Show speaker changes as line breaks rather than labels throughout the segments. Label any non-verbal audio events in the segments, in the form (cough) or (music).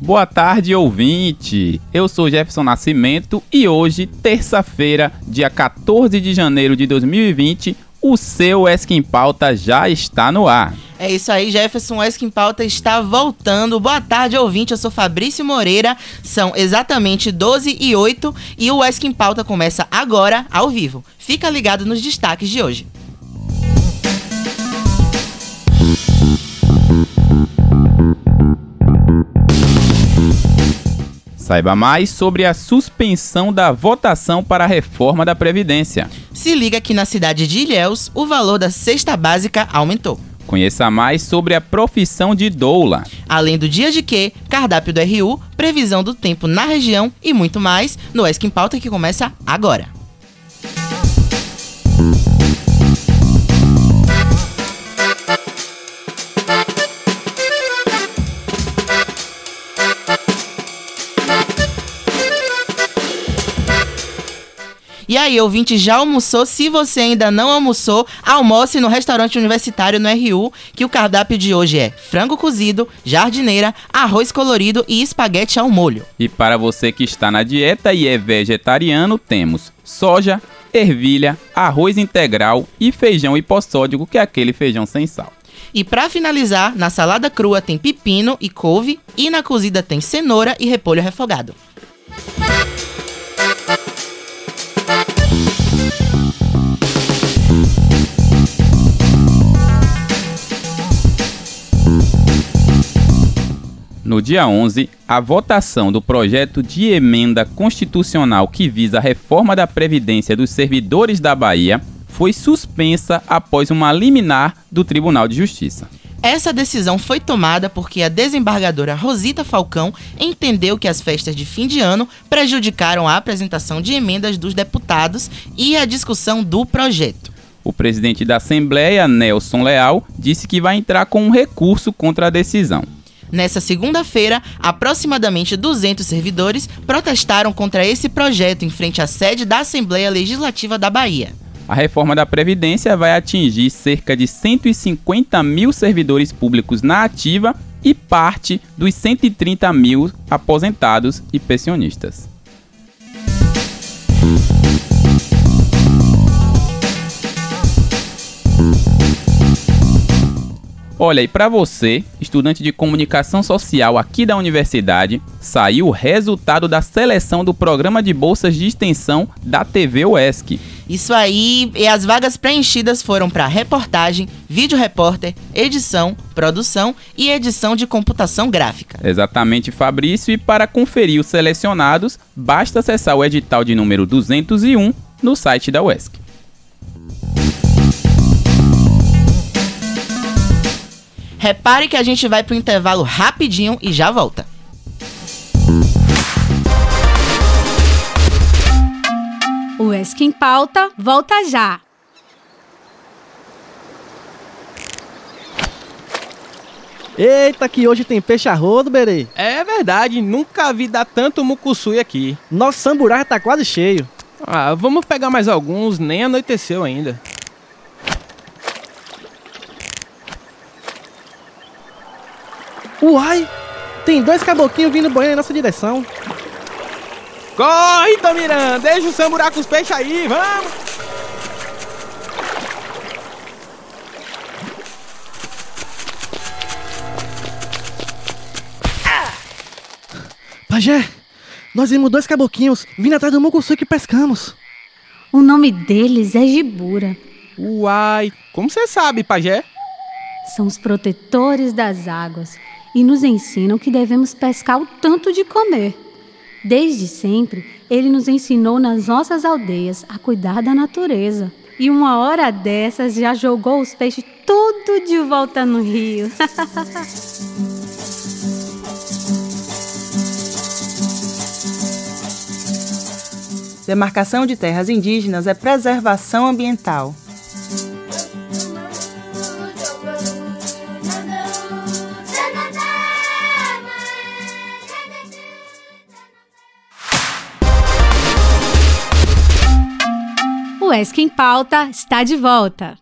Boa tarde, ouvinte! Eu sou Jefferson Nascimento e hoje, terça-feira, dia 14 de janeiro de 2020, o seu Esquim Pauta já está no ar.
É isso aí, Jefferson. O Esquim Pauta está voltando. Boa tarde, ouvinte. Eu sou Fabrício Moreira. São exatamente 12 e 8 e o Esquim Pauta começa agora, ao vivo. Fica ligado nos destaques de hoje.
Saiba mais sobre a suspensão da votação para a reforma da Previdência.
Se liga que na cidade de Ilhéus, o valor da cesta básica aumentou.
Conheça mais sobre a profissão de doula.
Além do dia de quê, cardápio do RU, previsão do tempo na região e muito mais no Esquim Pauta que começa agora. E aí, ouvinte, já almoçou? Se você ainda não almoçou, almoce no restaurante universitário no RU, que o cardápio de hoje é frango cozido, jardineira, arroz colorido e espaguete ao molho.
E para você que está na dieta e é vegetariano, temos soja, ervilha, arroz integral e feijão hipossódico, que é aquele feijão sem sal.
E para finalizar, na salada crua tem pepino e couve e na cozida tem cenoura e repolho refogado.
No dia 11, a votação do projeto de emenda constitucional que visa a reforma da Previdência dos servidores da Bahia foi suspensa após uma liminar do Tribunal de Justiça.
Essa decisão foi tomada porque a desembargadora Rosita Falcão entendeu que as festas de fim de ano prejudicaram a apresentação de emendas dos deputados e a discussão do projeto.
O presidente da Assembleia, Nelson Leal, disse que vai entrar com um recurso contra a decisão.
Nessa segunda-feira, aproximadamente 200 servidores protestaram contra esse projeto em frente à sede da Assembleia Legislativa da Bahia.
A reforma da Previdência vai atingir cerca de 150 mil servidores públicos na ativa e parte dos 130 mil aposentados e pensionistas. Olha, e para você, estudante de comunicação social aqui da universidade, saiu o resultado da seleção do programa de bolsas de extensão da TV UESC.
Isso aí, e as vagas preenchidas foram para reportagem, vídeo repórter, edição, produção e edição de computação gráfica.
Exatamente, Fabrício, e para conferir os selecionados, basta acessar o edital de número 201 no site da UESC.
Repare que a gente vai pro intervalo rapidinho e já volta.
O ESC em Pauta volta já.
Eita, que hoje tem peixe a rodo, Berê.
É verdade, nunca vi dar tanto mucussui aqui.
Nosso samburá tá quase cheio.
Ah, vamos pegar mais alguns, nem anoiteceu ainda.
Uai! Tem dois caboclinhos vindo banhando em nossa direção.
Corre, Tomirã! Deixa o samburá com os peixes aí, vamos!
Pajé, nós vimos dois caboclinhos vindo atrás do mucussu que pescamos.
O nome deles é Gibura.
Uai, como você sabe, pajé?
São os protetores das águas e nos ensinam que devemos pescar o tanto de comer. Desde sempre, ele nos ensinou nas nossas aldeias a cuidar da natureza. E uma hora dessas já jogou os peixes tudo de volta no rio. (laughs)
Demarcação de terras indígenas é preservação ambiental.
ESC em Pauta está de volta.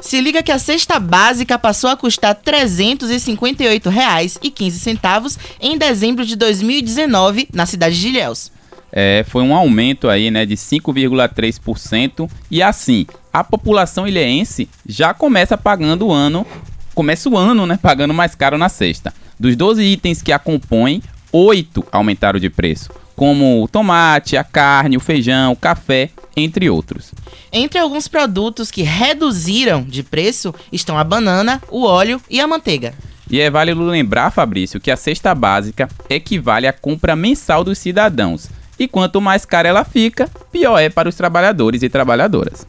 Se liga que a cesta básica passou a custar R$ 358,15 em dezembro de 2019 na cidade de Ilhéus.
É, foi um aumento aí, né, de 5,3% e assim, a população ilhéense já começa pagando o ano começa o ano, né, pagando mais caro na cesta. Dos 12 itens que a compõem, 8 aumentaram de preço, como o tomate, a carne, o feijão, o café, entre outros.
Entre alguns produtos que reduziram de preço estão a banana, o óleo e a manteiga.
E é válido lembrar, Fabrício, que a cesta básica equivale à compra mensal dos cidadãos. E quanto mais cara ela fica, pior é para os trabalhadores e trabalhadoras.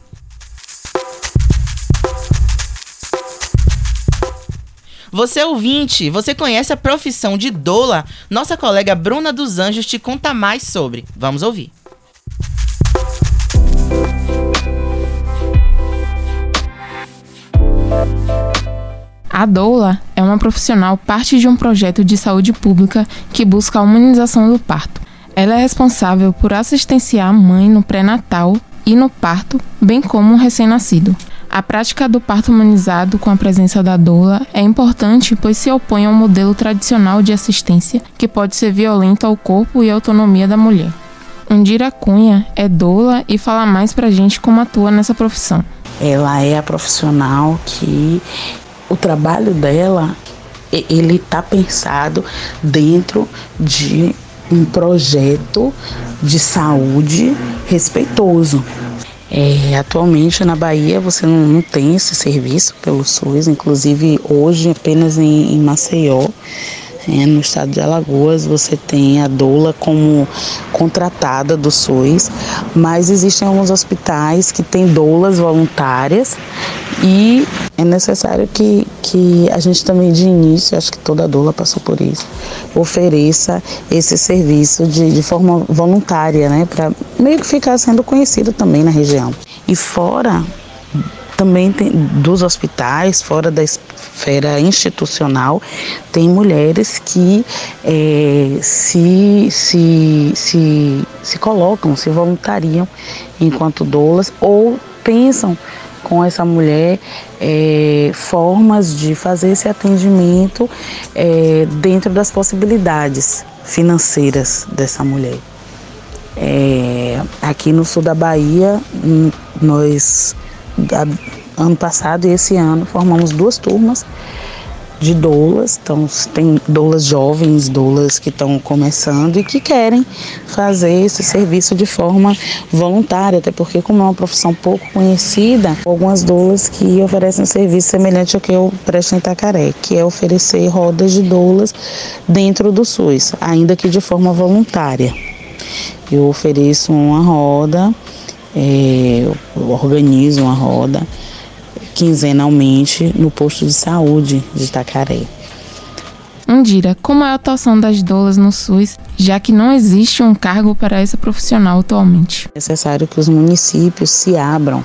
Você ouvinte, você conhece a profissão de doula? Nossa colega Bruna dos Anjos te conta mais sobre. Vamos ouvir.
A doula é uma profissional parte de um projeto de saúde pública que busca a humanização do parto. Ela é responsável por assistenciar a mãe no pré-natal e no parto, bem como o recém-nascido. A prática do parto humanizado com a presença da doula é importante pois se opõe ao modelo tradicional de assistência que pode ser violento ao corpo e autonomia da mulher. Undira Cunha é doula e fala mais pra gente como atua nessa profissão.
Ela é a profissional que o trabalho dela ele está pensado dentro de um projeto de saúde respeitoso. É, atualmente na Bahia você não, não, tem esse serviço pelo SUS, inclusive hoje apenas em, em Maceió é, no estado de Alagoas você tem a doula como contratada do SUS, mas existem alguns hospitais que têm doulas voluntárias e é necessário que, que a gente também de início, acho que toda doula passou por isso, ofereça esse serviço de, de forma voluntária, né, para meio que ficar sendo conhecido também na região. E fora também tem dos hospitais, fora da esfera institucional, tem mulheres que é, se, se, se, se colocam, se voluntariam enquanto doulas ou pensam com essa mulher é, formas de fazer esse atendimento é, dentro das possibilidades financeiras dessa mulher. É, aqui no sul da Bahia, nós ano passado e esse ano formamos duas turmas de doulas, então tem doulas jovens, doulas que estão começando e que querem fazer esse serviço de forma voluntária, até porque como é uma profissão pouco conhecida, algumas doulas que oferecem um serviço semelhante ao que eu presto em Itacaré, que é oferecer rodas de doulas dentro do SUS, ainda que de forma voluntária. Eu ofereço uma roda é, organizo uma roda quinzenalmente no posto de saúde de Itacaré.
Andira, como é a atuação das doulas no SUS, já que não existe um cargo para essa profissional atualmente?
É necessário que os municípios se abram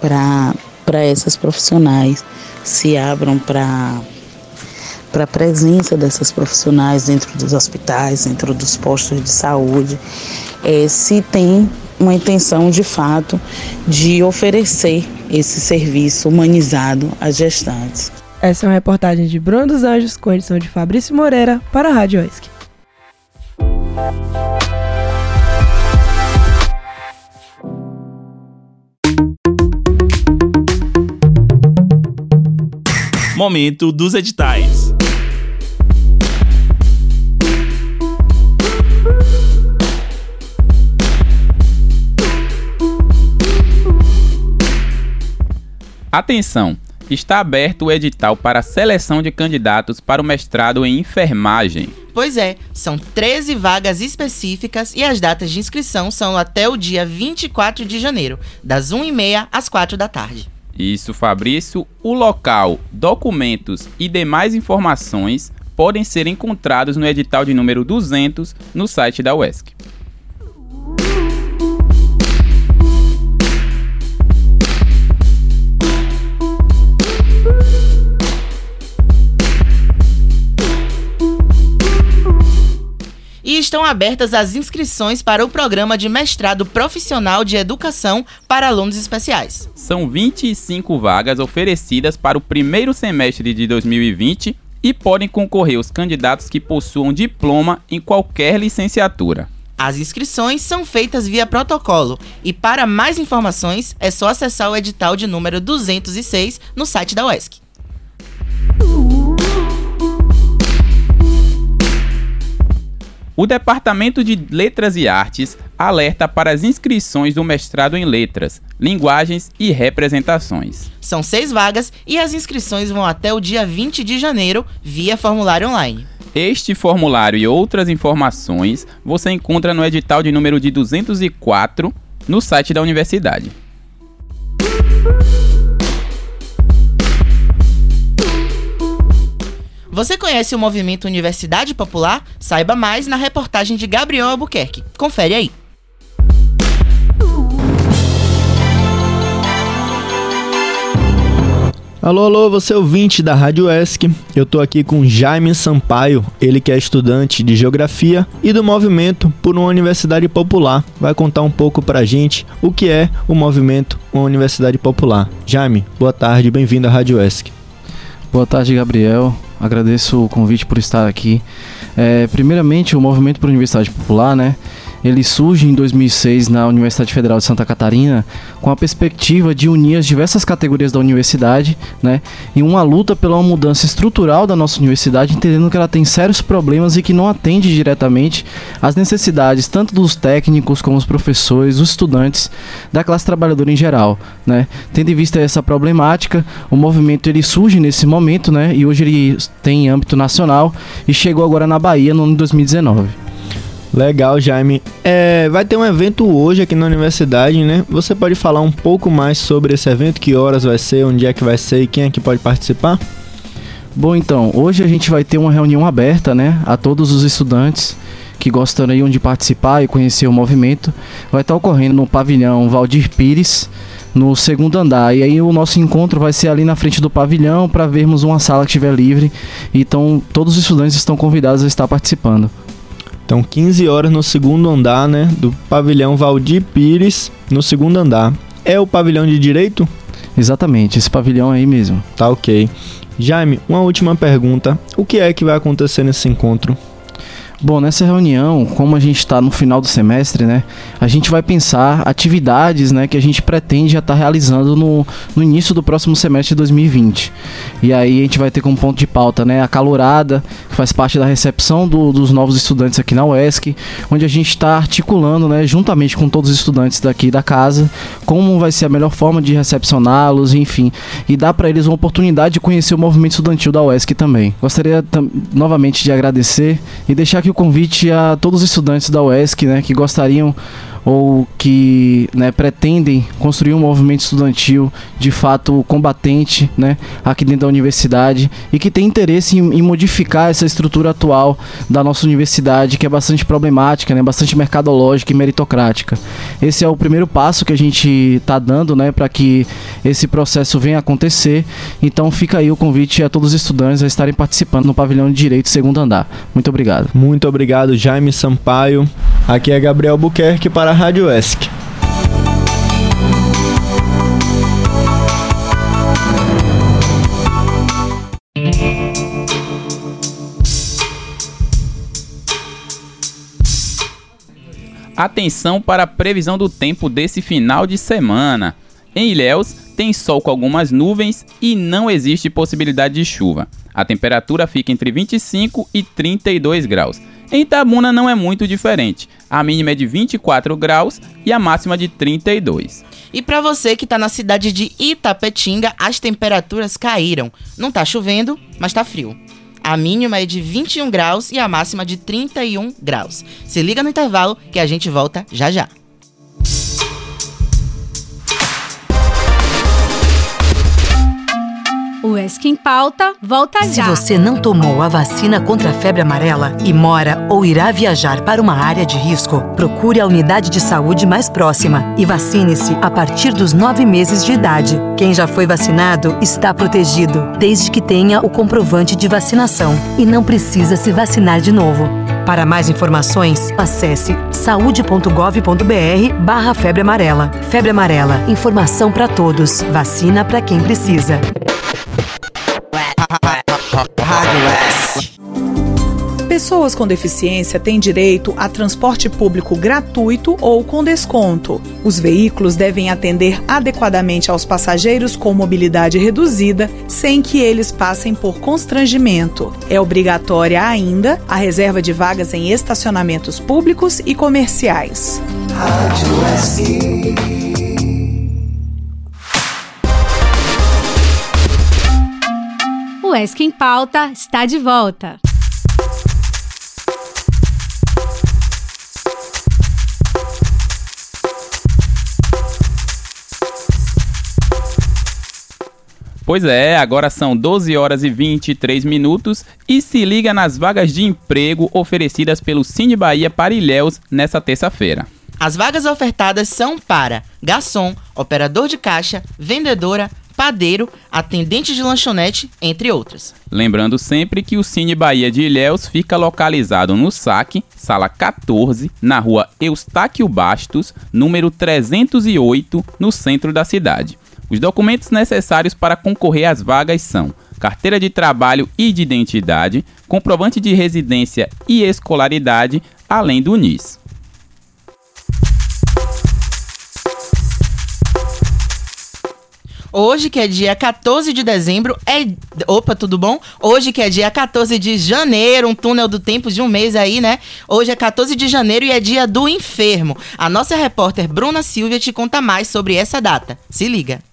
para essas profissionais, se abram para para a presença dessas profissionais dentro dos hospitais, dentro dos postos de saúde, é, se tem uma intenção de fato de oferecer esse serviço humanizado às gestantes.
Essa é uma reportagem de Bruno dos Anjos com edição de Fabrício Moreira para a Rádio ESC.
Momento dos editais.
Atenção! Está aberto o edital para seleção de candidatos para o mestrado em enfermagem.
Pois é, são 13 vagas específicas e as datas de inscrição são até o dia 24 de janeiro, das 1h30 às 4 da tarde.
Isso, Fabrício. O local, documentos e demais informações podem ser encontrados no edital de número 200 no site da UESC.
Estão abertas as inscrições para o programa de mestrado profissional de educação para alunos especiais.
São 25 vagas oferecidas para o primeiro semestre de 2020 e podem concorrer os candidatos que possuam diploma em qualquer licenciatura.
As inscrições são feitas via protocolo e para mais informações é só acessar o edital de número 206 no site da UESC.
O Departamento de Letras e Artes alerta para as inscrições do mestrado em Letras, Linguagens e Representações.
São seis vagas e as inscrições vão até o dia 20 de janeiro via formulário online.
Este formulário e outras informações você encontra no edital de número de 204 no site da universidade.
Você conhece o movimento Universidade Popular? Saiba mais na reportagem de Gabriel Albuquerque. Confere aí.
Alô, alô, você ouvinte da Rádio ESC. Eu tô aqui com Jaime Sampaio, ele que é estudante de Geografia e do Movimento por uma Universidade Popular. Vai contar um pouco pra gente o que é o Movimento Uma Universidade Popular. Jaime, boa tarde, bem-vindo à Rádio ESC.
Boa tarde, Gabriel. Agradeço o convite por estar aqui. É, primeiramente, o Movimento por Universidade Popular, né? Ele surge em 2006 na Universidade Federal de Santa Catarina com a perspectiva de unir as diversas categorias da universidade, né, em uma luta pela mudança estrutural da nossa universidade, entendendo que ela tem sérios problemas e que não atende diretamente às necessidades tanto dos técnicos como os professores, os estudantes, da classe trabalhadora em geral, né. Tendo em vista essa problemática, o movimento ele surge nesse momento, né, e hoje ele tem âmbito nacional e chegou agora na Bahia no ano de 2019.
Legal, Jaime. É, vai ter um evento hoje aqui na universidade, né? Você pode falar um pouco mais sobre esse evento? Que horas vai ser, onde é que vai ser e quem é que pode participar?
Bom, então, hoje a gente vai ter uma reunião aberta, né, a todos os estudantes que gostariam de participar e conhecer o movimento. Vai estar ocorrendo no pavilhão Valdir Pires, no segundo andar. E aí o nosso encontro vai ser ali na frente do pavilhão para vermos uma sala que estiver livre. Então, todos os estudantes estão convidados a estar participando.
Então, 15 horas no segundo andar, né, do pavilhão Valdir Pires, no segundo andar. É o pavilhão de direito?
Exatamente, esse pavilhão aí mesmo.
Tá ok. Jaime, uma última pergunta. O que é que vai acontecer nesse encontro?
Bom, nessa reunião, como a gente está no final do semestre, né, a gente vai pensar atividades, né, que a gente pretende já estar tá realizando no, no início do próximo semestre de 2020. E aí a gente vai ter como ponto de pauta, né, a calorada, que faz parte da recepção do, dos novos estudantes aqui na UESC, onde a gente está articulando, né, juntamente com todos os estudantes daqui da casa, como vai ser a melhor forma de recepcioná-los, enfim, e dar para eles uma oportunidade de conhecer o movimento estudantil da UESC também. Gostaria novamente de agradecer e deixar aqui o convite a todos os estudantes da UESC, né, que gostariam ou que né, pretendem construir um movimento estudantil de fato combatente né, aqui dentro da universidade e que tem interesse em, em, modificar essa estrutura atual da nossa universidade, que é bastante problemática, né, bastante mercadológica e meritocrática. Esse é o primeiro passo que a gente está dando né, para que esse processo venha a acontecer. Então fica aí o convite a todos os estudantes a estarem participando no pavilhão de direito segundo andar. Muito obrigado.
Muito obrigado, Jaime Sampaio. Aqui é Gabriel Buquerque para a Rádio ESC.
Atenção para a previsão do tempo desse final de semana. Em Ilhéus, tem sol com algumas nuvens e não existe possibilidade de chuva. A temperatura fica entre 25 e 32 graus. Em Itabuna não é muito diferente. A mínima é de 24 graus e a máxima de 32.
E para você que tá na cidade de Itapetinga, as temperaturas caíram. Não tá chovendo, mas tá frio. A mínima é de 21 graus e a máxima de 31 graus. Se liga no intervalo que a gente volta já já.
ESC em Pauta volta
Se
já.
você não tomou a vacina contra a febre amarela e mora ou irá viajar para uma área de risco, procure a unidade de saúde mais próxima e vacine-se a partir dos nove meses de idade. Quem já foi vacinado está protegido, desde que tenha o comprovante de vacinação e não precisa se vacinar de novo. Para mais informações, acesse saude.gov.br barra febre amarela. Febre amarela, informação para todos, vacina para quem precisa.
Pessoas com deficiência têm direito a transporte público gratuito ou com desconto. Os veículos devem atender adequadamente aos passageiros com mobilidade reduzida, sem que eles passem por constrangimento. É obrigatória ainda a reserva de vagas em estacionamentos públicos e comerciais.
O ESC em Pauta está de volta.
Pois é, agora são 12 horas e 23 minutos e se liga nas vagas de emprego oferecidas pelo Cine Bahia para Ilhéus nessa terça-feira.
As vagas ofertadas são para garçom, operador de caixa, vendedora, padeiro, atendente de lanchonete, entre outras.
Lembrando sempre que o Cine Bahia de Ilhéus fica localizado no SAC, sala 14, na rua Eustáquio Bastos, número 308, no centro da cidade. Os documentos necessários para concorrer às vagas são carteira de trabalho e de identidade, comprovante de residência e escolaridade, além do NIS.
Hoje, que é dia 14 de dezembro, é. Opa, tudo bom? Hoje, que é dia 14 de janeiro, um túnel do tempo de um mês aí, né? Hoje é 14 de janeiro e é dia do enfermo. A nossa repórter Bruna Silvia te conta mais sobre essa data. Se liga.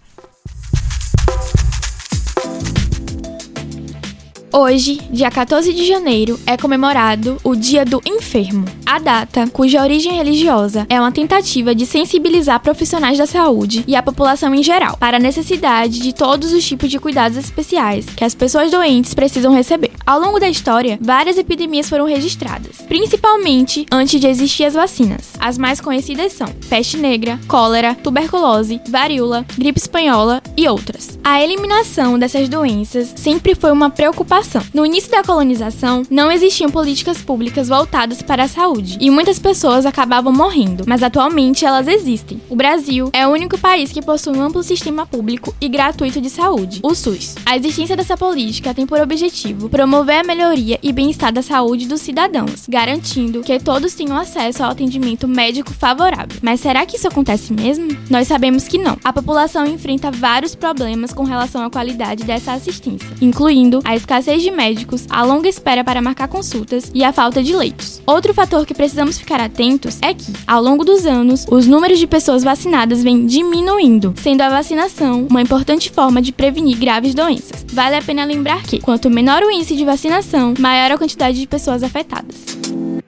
Hoje, dia 14 de janeiro, é comemorado o Dia do Enfermo. A data, cuja origem religiosa é uma tentativa de sensibilizar profissionais da saúde e a população em geral para a necessidade de todos os tipos de cuidados especiais que as pessoas doentes precisam receber. Ao longo da história, várias epidemias foram registradas, principalmente antes de existir as vacinas. As mais conhecidas são peste negra, cólera, tuberculose, varíola, gripe espanhola e outras. A eliminação dessas doenças sempre foi uma preocupação no início da colonização, não existiam políticas públicas voltadas para a saúde e muitas pessoas acabavam morrendo, mas atualmente elas existem. O Brasil é o único país que possui um amplo sistema público e gratuito de saúde, o SUS. A existência dessa política tem por objetivo promover a melhoria e bem-estar da saúde dos cidadãos, garantindo que todos tenham acesso ao atendimento médico favorável. Mas será que isso acontece mesmo? Nós sabemos que não. A população enfrenta vários problemas com relação à qualidade dessa assistência, incluindo a escassez de médicos, a longa espera para marcar consultas e a falta de leitos. Outro fator que precisamos ficar atentos é que, ao longo dos anos, os números de pessoas vacinadas vêm diminuindo, sendo a vacinação uma importante forma de prevenir graves doenças. Vale a pena lembrar que, quanto menor o índice de vacinação, maior a quantidade de pessoas afetadas.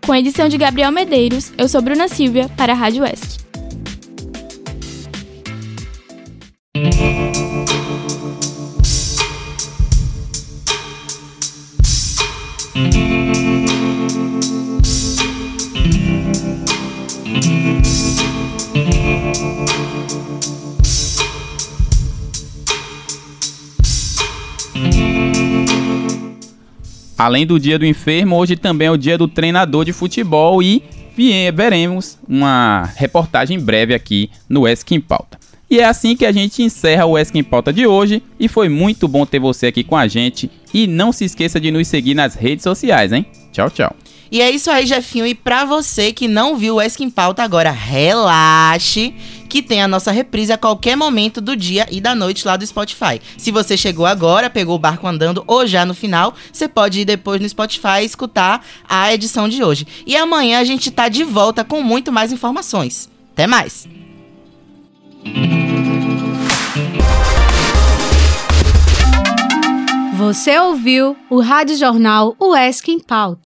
Com a edição de Gabriel Medeiros, eu sou Bruna Silvia para a Rádio Oeste.
Além do dia do enfermo, hoje também é o dia do treinador de futebol e veremos uma reportagem breve aqui no Esk em Pauta. E é assim que a gente encerra o Esk em Pauta de hoje e foi muito bom ter você aqui com a gente e não se esqueça de nos seguir nas redes sociais, hein? Tchau, tchau.
E é isso aí, Jefinho. E pra você que não viu o Esk em Pauta agora, relaxe que tem a nossa reprise a qualquer momento do dia e da noite lá do Spotify. Se você chegou agora, pegou o barco andando ou já no final, você pode ir depois no Spotify e escutar a edição de hoje. E amanhã a gente tá de volta com muito mais informações. Até mais!
Você ouviu o Rádio Jornal UESC em Pauta.